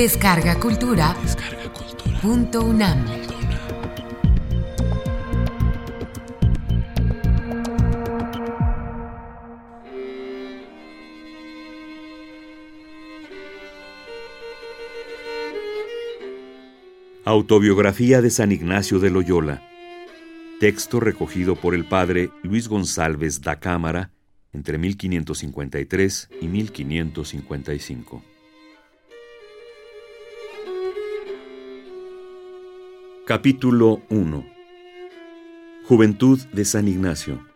Descarga Cultura. Punto UNAM. Autobiografía de San Ignacio de Loyola. Texto recogido por el padre Luis González da Cámara entre 1553 y 1555. Capítulo 1 Juventud de San Ignacio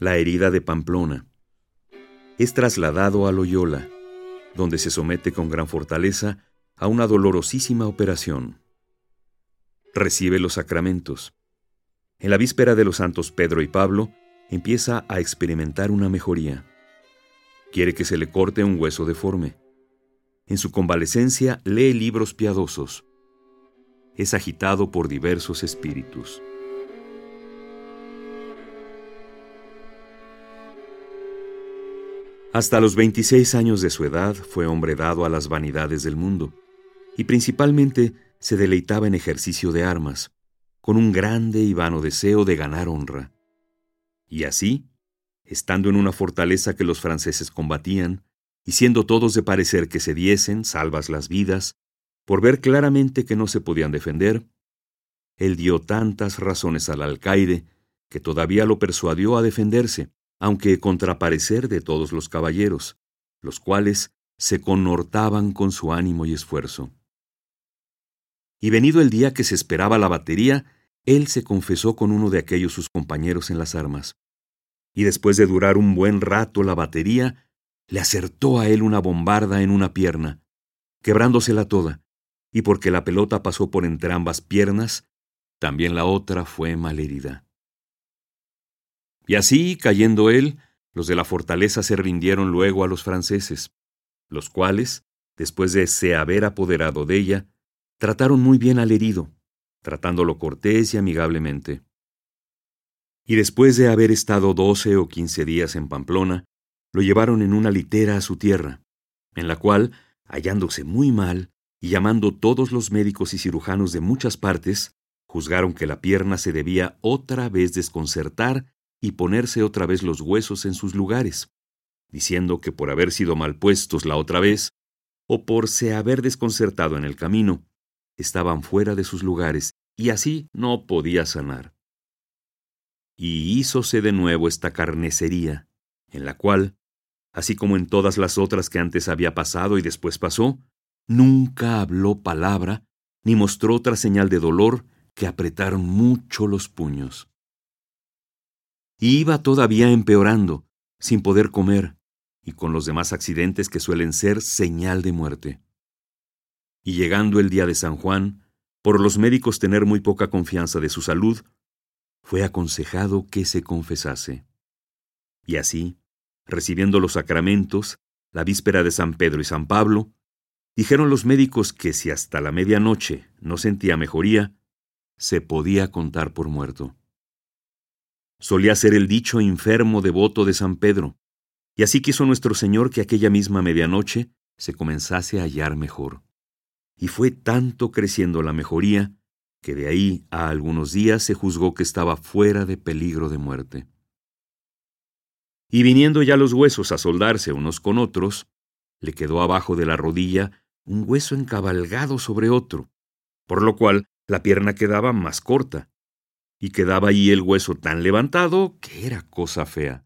La herida de Pamplona Es trasladado a Loyola, donde se somete con gran fortaleza a una dolorosísima operación. Recibe los sacramentos. En la víspera de los santos Pedro y Pablo, empieza a experimentar una mejoría. Quiere que se le corte un hueso deforme. En su convalecencia lee libros piadosos es agitado por diversos espíritus. Hasta los 26 años de su edad fue hombre dado a las vanidades del mundo, y principalmente se deleitaba en ejercicio de armas, con un grande y vano deseo de ganar honra. Y así, estando en una fortaleza que los franceses combatían, y siendo todos de parecer que se diesen, salvas las vidas, por ver claramente que no se podían defender, él dio tantas razones al alcaide que todavía lo persuadió a defenderse, aunque contra parecer de todos los caballeros, los cuales se connortaban con su ánimo y esfuerzo. Y venido el día que se esperaba la batería, él se confesó con uno de aquellos sus compañeros en las armas. Y después de durar un buen rato la batería, le acertó a él una bombarda en una pierna, quebrándosela toda, y porque la pelota pasó por entre ambas piernas, también la otra fue malherida. Y así, cayendo él, los de la fortaleza se rindieron luego a los franceses, los cuales, después de se haber apoderado de ella, trataron muy bien al herido, tratándolo cortés y amigablemente. Y después de haber estado doce o quince días en Pamplona, lo llevaron en una litera a su tierra, en la cual, hallándose muy mal, y llamando todos los médicos y cirujanos de muchas partes, juzgaron que la pierna se debía otra vez desconcertar y ponerse otra vez los huesos en sus lugares, diciendo que por haber sido mal puestos la otra vez, o por se haber desconcertado en el camino, estaban fuera de sus lugares, y así no podía sanar. Y hízose de nuevo esta carnecería, en la cual, así como en todas las otras que antes había pasado y después pasó, Nunca habló palabra, ni mostró otra señal de dolor que apretaron mucho los puños. iba todavía empeorando, sin poder comer, y con los demás accidentes que suelen ser señal de muerte. Y llegando el día de San Juan, por los médicos tener muy poca confianza de su salud, fue aconsejado que se confesase. Y así, recibiendo los sacramentos, la víspera de San Pedro y San Pablo, Dijeron los médicos que si hasta la medianoche no sentía mejoría, se podía contar por muerto. Solía ser el dicho enfermo devoto de San Pedro, y así quiso nuestro Señor que aquella misma medianoche se comenzase a hallar mejor. Y fue tanto creciendo la mejoría, que de ahí a algunos días se juzgó que estaba fuera de peligro de muerte. Y viniendo ya los huesos a soldarse unos con otros, le quedó abajo de la rodilla un hueso encabalgado sobre otro, por lo cual la pierna quedaba más corta, y quedaba allí el hueso tan levantado que era cosa fea.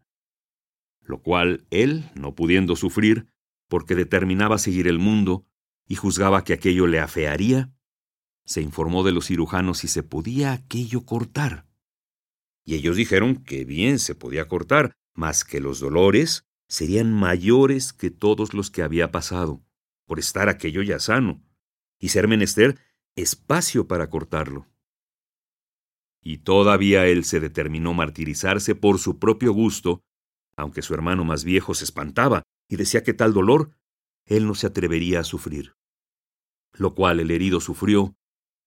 Lo cual él, no pudiendo sufrir, porque determinaba seguir el mundo y juzgaba que aquello le afearía, se informó de los cirujanos si se podía aquello cortar. Y ellos dijeron que bien se podía cortar, mas que los dolores serían mayores que todos los que había pasado, por estar aquello ya sano, y ser menester espacio para cortarlo. Y todavía él se determinó martirizarse por su propio gusto, aunque su hermano más viejo se espantaba y decía que tal dolor él no se atrevería a sufrir, lo cual el herido sufrió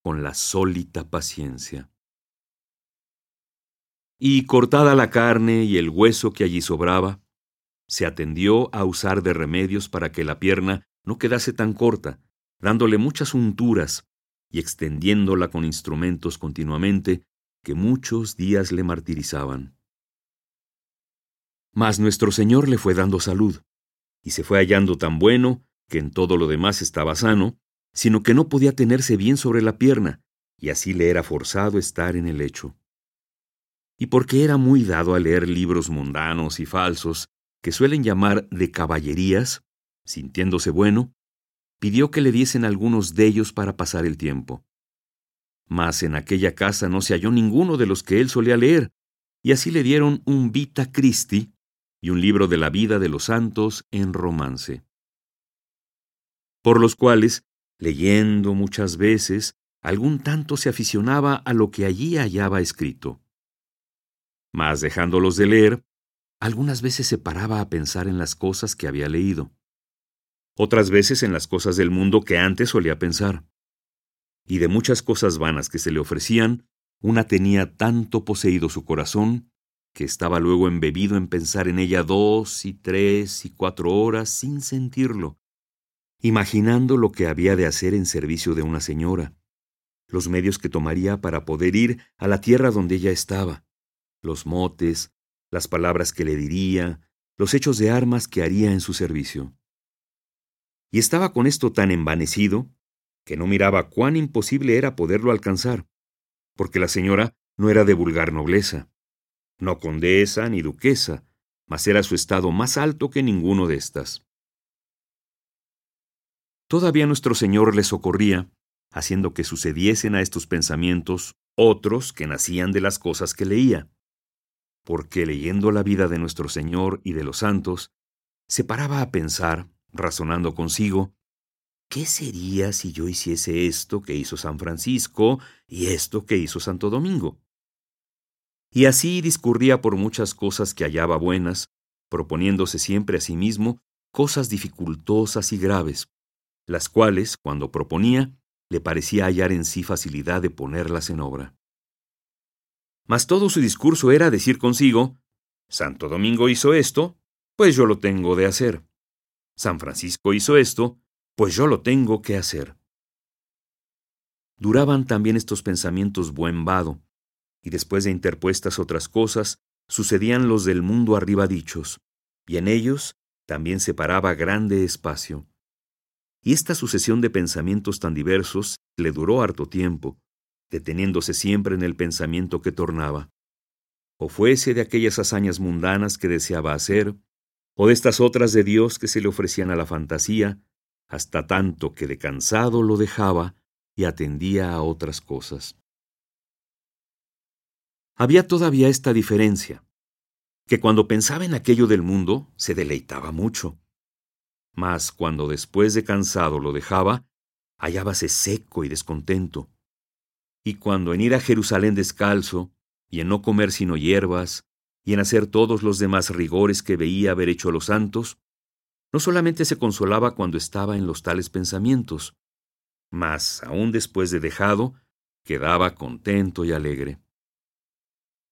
con la sólita paciencia. Y cortada la carne y el hueso que allí sobraba, se atendió a usar de remedios para que la pierna no quedase tan corta, dándole muchas unturas y extendiéndola con instrumentos continuamente que muchos días le martirizaban. Mas nuestro Señor le fue dando salud, y se fue hallando tan bueno que en todo lo demás estaba sano, sino que no podía tenerse bien sobre la pierna, y así le era forzado estar en el lecho. Y porque era muy dado a leer libros mundanos y falsos, que suelen llamar de caballerías, sintiéndose bueno, pidió que le diesen algunos de ellos para pasar el tiempo. Mas en aquella casa no se halló ninguno de los que él solía leer, y así le dieron un Vita Christi y un libro de la vida de los santos en romance. Por los cuales, leyendo muchas veces, algún tanto se aficionaba a lo que allí hallaba escrito. Mas dejándolos de leer, algunas veces se paraba a pensar en las cosas que había leído otras veces en las cosas del mundo que antes solía pensar. Y de muchas cosas vanas que se le ofrecían, una tenía tanto poseído su corazón que estaba luego embebido en pensar en ella dos y tres y cuatro horas sin sentirlo, imaginando lo que había de hacer en servicio de una señora, los medios que tomaría para poder ir a la tierra donde ella estaba, los motes, las palabras que le diría, los hechos de armas que haría en su servicio y estaba con esto tan envanecido que no miraba cuán imposible era poderlo alcanzar, porque la señora no era de vulgar nobleza, no condesa ni duquesa, mas era su estado más alto que ninguno de éstas. Todavía nuestro Señor le socorría, haciendo que sucediesen a estos pensamientos otros que nacían de las cosas que leía, porque leyendo la vida de nuestro Señor y de los santos, se paraba a pensar razonando consigo, ¿qué sería si yo hiciese esto que hizo San Francisco y esto que hizo Santo Domingo? Y así discurría por muchas cosas que hallaba buenas, proponiéndose siempre a sí mismo cosas dificultosas y graves, las cuales, cuando proponía, le parecía hallar en sí facilidad de ponerlas en obra. Mas todo su discurso era decir consigo, Santo Domingo hizo esto, pues yo lo tengo de hacer. San Francisco hizo esto, pues yo lo tengo que hacer. Duraban también estos pensamientos buen vado, y después de interpuestas otras cosas, sucedían los del mundo arriba dichos, y en ellos también se paraba grande espacio. Y esta sucesión de pensamientos tan diversos le duró harto tiempo, deteniéndose siempre en el pensamiento que tornaba. O fuese de aquellas hazañas mundanas que deseaba hacer, o de estas otras de Dios que se le ofrecían a la fantasía, hasta tanto que de cansado lo dejaba y atendía a otras cosas. Había todavía esta diferencia, que cuando pensaba en aquello del mundo se deleitaba mucho, mas cuando después de cansado lo dejaba, hallábase seco y descontento, y cuando en ir a Jerusalén descalzo, y en no comer sino hierbas, y en hacer todos los demás rigores que veía haber hecho los santos, no solamente se consolaba cuando estaba en los tales pensamientos, mas, aún después de dejado, quedaba contento y alegre.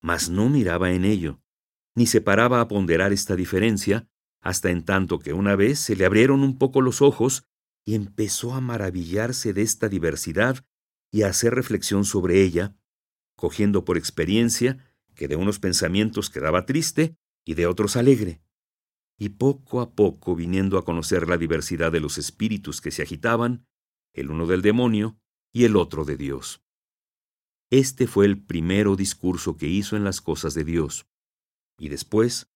Mas no miraba en ello, ni se paraba a ponderar esta diferencia, hasta en tanto que una vez se le abrieron un poco los ojos y empezó a maravillarse de esta diversidad y a hacer reflexión sobre ella, cogiendo por experiencia que de unos pensamientos quedaba triste y de otros alegre, y poco a poco viniendo a conocer la diversidad de los espíritus que se agitaban, el uno del demonio y el otro de Dios. Este fue el primero discurso que hizo en las cosas de Dios, y después,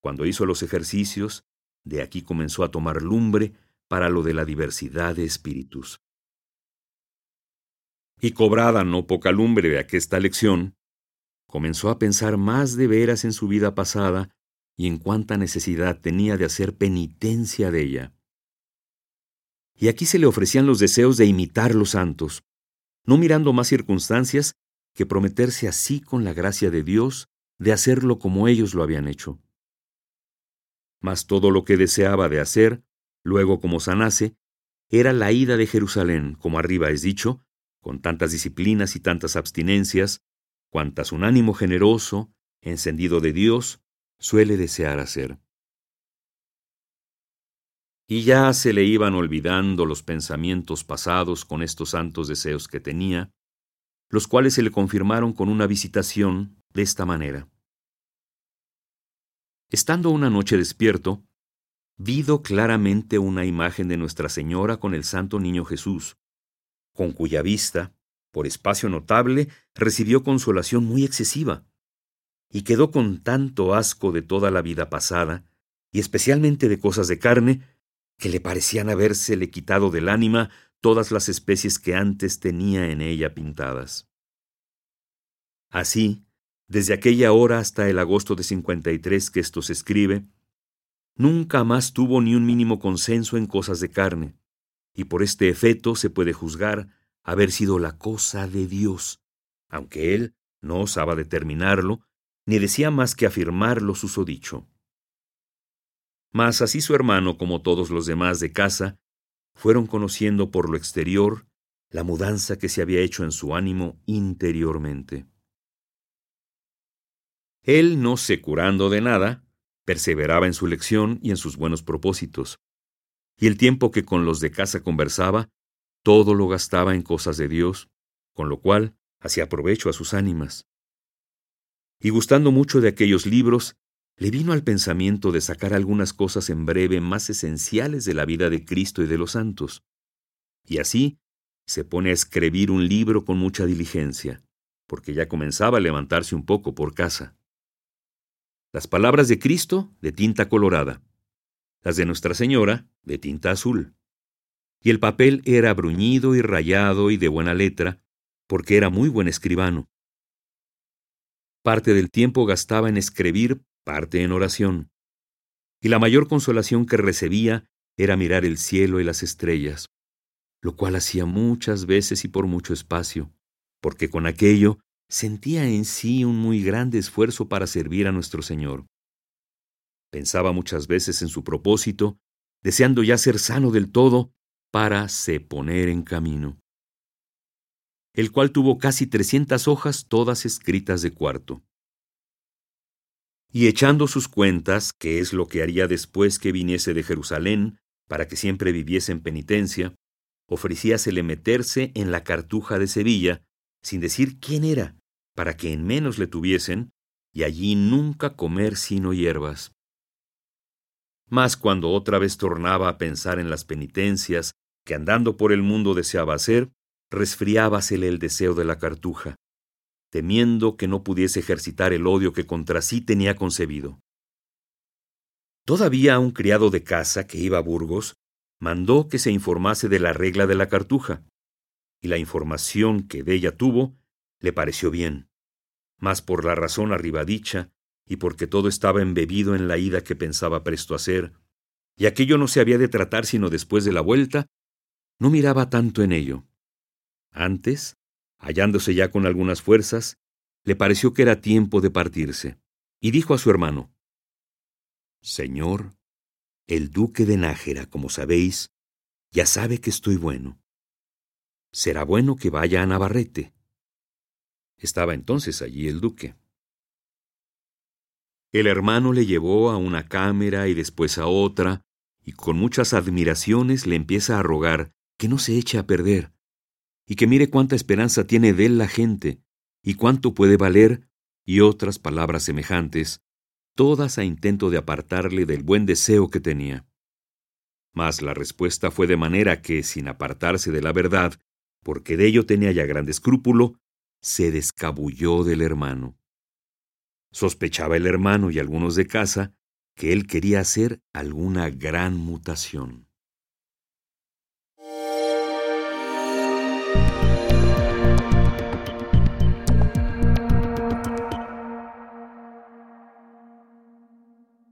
cuando hizo los ejercicios, de aquí comenzó a tomar lumbre para lo de la diversidad de espíritus. Y cobrada no poca lumbre de aquesta lección, comenzó a pensar más de veras en su vida pasada y en cuánta necesidad tenía de hacer penitencia de ella. Y aquí se le ofrecían los deseos de imitar los santos, no mirando más circunstancias que prometerse así con la gracia de Dios de hacerlo como ellos lo habían hecho. Mas todo lo que deseaba de hacer, luego como sanase, era la ida de Jerusalén, como arriba es dicho, con tantas disciplinas y tantas abstinencias, cuantas un ánimo generoso, encendido de Dios, suele desear hacer. Y ya se le iban olvidando los pensamientos pasados con estos santos deseos que tenía, los cuales se le confirmaron con una visitación de esta manera. Estando una noche despierto, vido claramente una imagen de Nuestra Señora con el Santo Niño Jesús, con cuya vista, por espacio notable, recibió consolación muy excesiva, y quedó con tanto asco de toda la vida pasada, y especialmente de cosas de carne, que le parecían habérsele quitado del ánima todas las especies que antes tenía en ella pintadas. Así, desde aquella hora hasta el agosto de 53 que esto se escribe, nunca más tuvo ni un mínimo consenso en cosas de carne, y por este efecto se puede juzgar haber sido la cosa de Dios, aunque él no osaba determinarlo, ni decía más que afirmar lo susodicho. Mas así su hermano como todos los demás de casa fueron conociendo por lo exterior la mudanza que se había hecho en su ánimo interiormente. Él, no se curando de nada, perseveraba en su lección y en sus buenos propósitos, y el tiempo que con los de casa conversaba, todo lo gastaba en cosas de Dios, con lo cual hacía provecho a sus ánimas. Y gustando mucho de aquellos libros, le vino al pensamiento de sacar algunas cosas en breve más esenciales de la vida de Cristo y de los santos. Y así se pone a escribir un libro con mucha diligencia, porque ya comenzaba a levantarse un poco por casa. Las palabras de Cristo de tinta colorada, las de Nuestra Señora de tinta azul. Y el papel era bruñido y rayado y de buena letra, porque era muy buen escribano. Parte del tiempo gastaba en escribir, parte en oración. Y la mayor consolación que recibía era mirar el cielo y las estrellas, lo cual hacía muchas veces y por mucho espacio, porque con aquello sentía en sí un muy grande esfuerzo para servir a nuestro Señor. Pensaba muchas veces en su propósito, deseando ya ser sano del todo para se poner en camino. El cual tuvo casi trescientas hojas todas escritas de cuarto. Y echando sus cuentas, que es lo que haría después que viniese de Jerusalén, para que siempre viviese en penitencia, ofrecíasele meterse en la cartuja de Sevilla, sin decir quién era, para que en menos le tuviesen, y allí nunca comer sino hierbas. Mas cuando otra vez tornaba a pensar en las penitencias que andando por el mundo deseaba hacer, resfriábasele el deseo de la cartuja, temiendo que no pudiese ejercitar el odio que contra sí tenía concebido. Todavía un criado de casa que iba a Burgos mandó que se informase de la regla de la cartuja, y la información que de ella tuvo le pareció bien, mas por la razón arriba dicha, y porque todo estaba embebido en la ida que pensaba presto hacer, y aquello no se había de tratar sino después de la vuelta, no miraba tanto en ello. Antes, hallándose ya con algunas fuerzas, le pareció que era tiempo de partirse, y dijo a su hermano, Señor, el duque de Nájera, como sabéis, ya sabe que estoy bueno. Será bueno que vaya a Navarrete, estaba entonces allí el duque. El hermano le llevó a una cámara y después a otra, y con muchas admiraciones le empieza a rogar que no se eche a perder, y que mire cuánta esperanza tiene de él la gente, y cuánto puede valer, y otras palabras semejantes, todas a intento de apartarle del buen deseo que tenía. Mas la respuesta fue de manera que, sin apartarse de la verdad, porque de ello tenía ya gran escrúpulo, se descabulló del hermano. Sospechaba el hermano y algunos de casa que él quería hacer alguna gran mutación.